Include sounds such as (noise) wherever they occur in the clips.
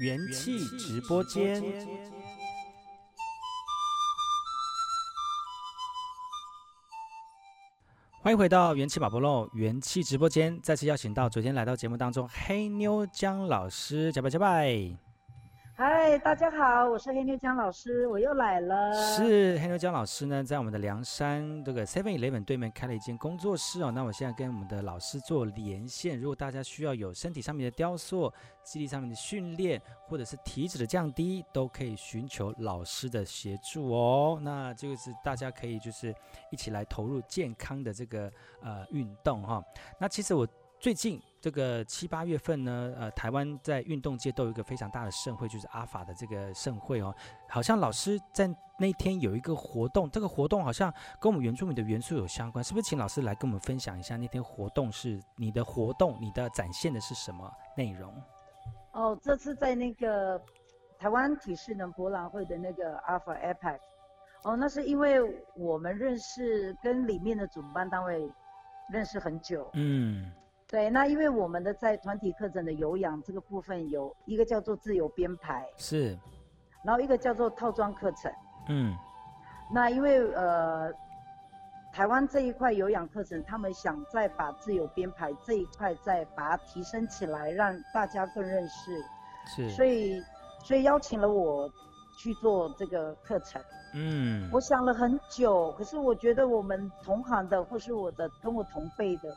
元气直播间。欢迎回到元气宝宝喽元气直播间，再次邀请到昨天来到节目当中黑妞江老师，加拜加拜。嗨，大家好，我是黑妞江老师，我又来了。是黑妞江老师呢，在我们的凉山这个 Seven Eleven 对面开了一间工作室哦。那我现在跟我们的老师做连线，如果大家需要有身体上面的雕塑、肌力上面的训练，或者是体脂的降低，都可以寻求老师的协助哦。那这个是大家可以就是一起来投入健康的这个呃运动哈、那其实我。最近这个七八月份呢，呃，台湾在运动界都有一个非常大的盛会，就是阿法的这个盛会哦。好像老师在那天有一个活动，这个活动好像跟我们原住民的元素有相关，是不是？请老师来跟我们分享一下那天活动是你的活动，你的展现的是什么内容？哦，这次在那个台湾体适能博览会的那个阿法 APEC，哦，那是因为我们认识跟里面的主办单位认识很久，嗯。对，那因为我们的在团体课程的有氧这个部分有一个叫做自由编排，是，然后一个叫做套装课程，嗯，那因为呃，台湾这一块有氧课程，他们想再把自由编排这一块再把它提升起来，让大家更认识，是，所以所以邀请了我去做这个课程，嗯，我想了很久，可是我觉得我们同行的或是我的跟我同辈的。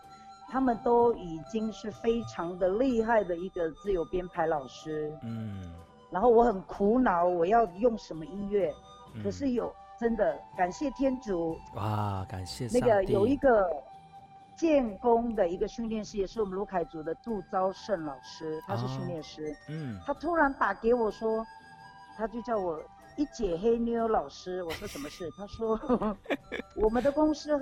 他们都已经是非常的厉害的一个自由编排老师，嗯，然后我很苦恼，我要用什么音乐？嗯、可是有真的感谢天主，哇，感谢那个有一个建工的一个训练师，也是我们卢凯族的杜昭胜老师，他是训练师，哦、嗯，他突然打给我说，他就叫我一姐黑妞老师，我说什么事？他说 (laughs) 我们的公司。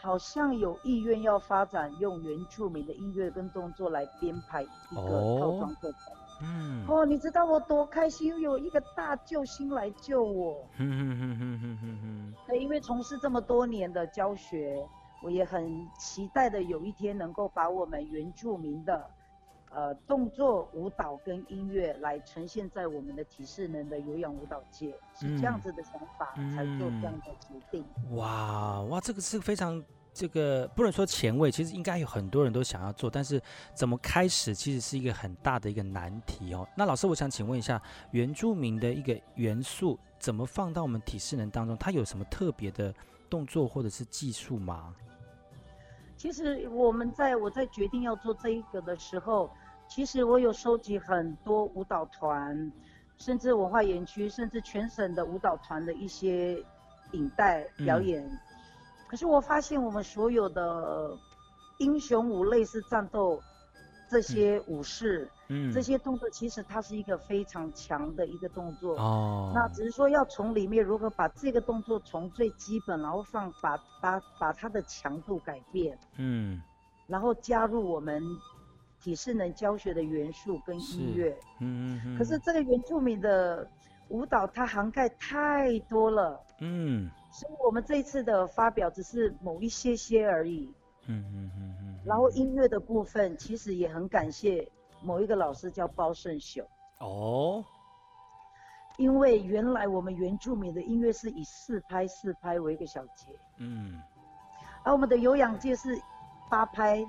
好像有意愿要发展用原住民的音乐跟动作来编排一个套装课程。嗯，哦，你知道我多开心，有一个大救星来救我。嗯嗯嗯嗯嗯嗯嗯。对，因为从事这么多年的教学，我也很期待的有一天能够把我们原住民的，呃，动作舞蹈跟音乐来呈现在我们的体适能的有氧舞蹈界，是这样子的想法，嗯、才做这样的决定。哇哇，这个是非常。这个不能说前卫，其实应该有很多人都想要做，但是怎么开始，其实是一个很大的一个难题哦。那老师，我想请问一下，原住民的一个元素怎么放到我们体适能当中？它有什么特别的动作或者是技术吗？其实我们在我在决定要做这一个的时候，其实我有收集很多舞蹈团，甚至文化园区，甚至全省的舞蹈团的一些影带表演。嗯可是我发现，我们所有的英雄舞、类似战斗这些武士，嗯，这些动作，其实它是一个非常强的一个动作。哦。那只是说要从里面如何把这个动作从最基本，然后放把把把它的强度改变，嗯，然后加入我们体适能教学的元素跟音乐，嗯嗯嗯。可是这个原住民的舞蹈，它涵盖太多了，嗯。所以我们这一次的发表只是某一些些而已。嗯嗯嗯嗯。然后音乐的部分，其实也很感谢某一个老师叫包胜秀。哦。因为原来我们原住民的音乐是以四拍四拍为一个小节。嗯。而我们的有氧界是八拍。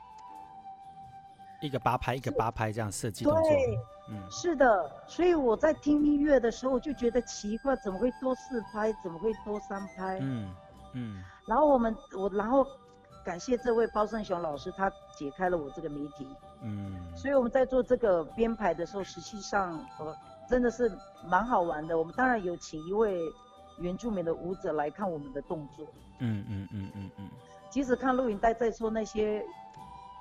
一个八拍，一个八拍这样设计动作。对。嗯，是的，所以我在听音乐的时候我就觉得奇怪，怎么会多四拍？怎么会多三拍？嗯嗯。然后我们我然后感谢这位包胜雄老师，他解开了我这个谜题。嗯。所以我们在做这个编排的时候，实际上呃真的是蛮好玩的。我们当然有请一位原住民的舞者来看我们的动作。嗯嗯嗯嗯嗯。即使看录影带，在说那些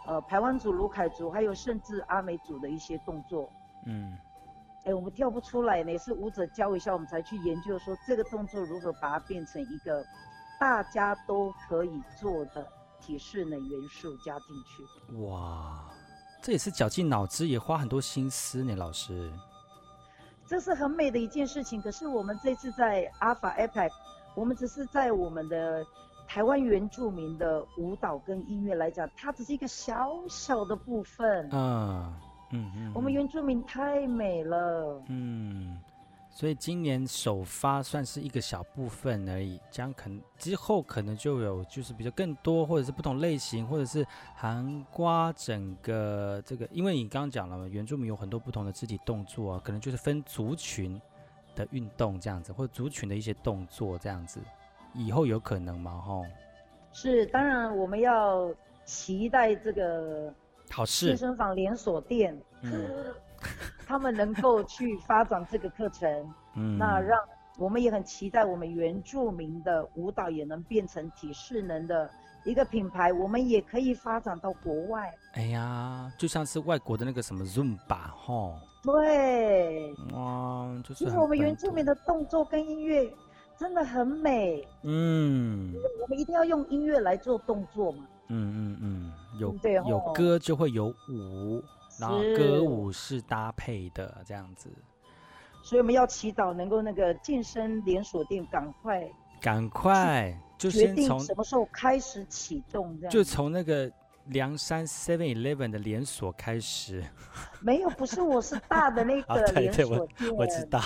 呃排湾族、卢凯族，还有甚至阿美族的一些动作。嗯，哎、欸，我们跳不出来呢，是舞者教一下，我们才去研究说这个动作如何把它变成一个大家都可以做的体适能元素加进去。哇，这也是绞尽脑汁，也花很多心思呢，老师。这是很美的一件事情。可是我们这次在 Alpha APEC，我们只是在我们的台湾原住民的舞蹈跟音乐来讲，它只是一个小小的部分。嗯。嗯嗯，我们原住民太美了。嗯，所以今年首发算是一个小部分而已，将可能之后可能就有就是比较更多，或者是不同类型，或者是涵盖整个这个，因为你刚刚讲了嘛，原住民有很多不同的肢体动作啊，可能就是分族群的运动这样子，或者族群的一些动作这样子，以后有可能吗？吼，是，当然我们要期待这个。好事，健身房连锁店，嗯、他们能够去发展这个课程，(laughs) 嗯，那让我们也很期待，我们原住民的舞蹈也能变成体适能的一个品牌，我们也可以发展到国外。哎呀，就像是外国的那个什么 Zumba 哈，对，哇，就是其实我们原住民的动作跟音乐真的很美，嗯，我们一定要用音乐来做动作嘛。嗯嗯嗯，有有歌就会有舞，然后歌舞是搭配的这样子，所以我们要祈祷能够那个健身连锁店赶快赶快就先从什么时候开始启动这样，就从那个梁山 Seven Eleven 的连锁开始。(laughs) 没有，不是，我是大的那 (laughs) 个连锁店，我知道，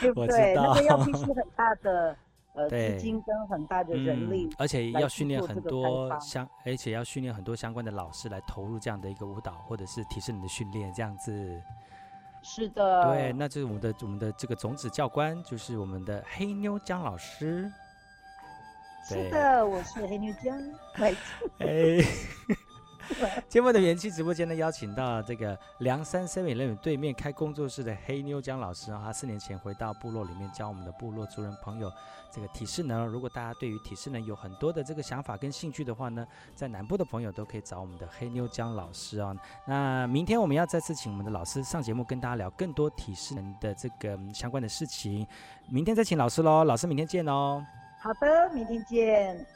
对不对？那个要必须 (laughs) 很大的。呃，资金跟很大的人力，嗯，而且要训练很多相，而且要训练很多相关的老师来投入这样的一个舞蹈，或者是提升你的训练，这样子。是的。对，那就是我们的我们的这个种子教官，就是我们的黑妞江老师。是的，我是黑妞姜。哎。(laughs) 今晚的元气直播间呢，邀请到这个凉山 Seven Eleven 对面开工作室的黑妞江老师啊，他四年前回到部落里面教我们的部落族人朋友这个体适能。如果大家对于体适能有很多的这个想法跟兴趣的话呢，在南部的朋友都可以找我们的黑妞江老师啊。那明天我们要再次请我们的老师上节目，跟大家聊更多体适能的这个相关的事情。明天再请老师喽，老师明天见哦。好的，明天见。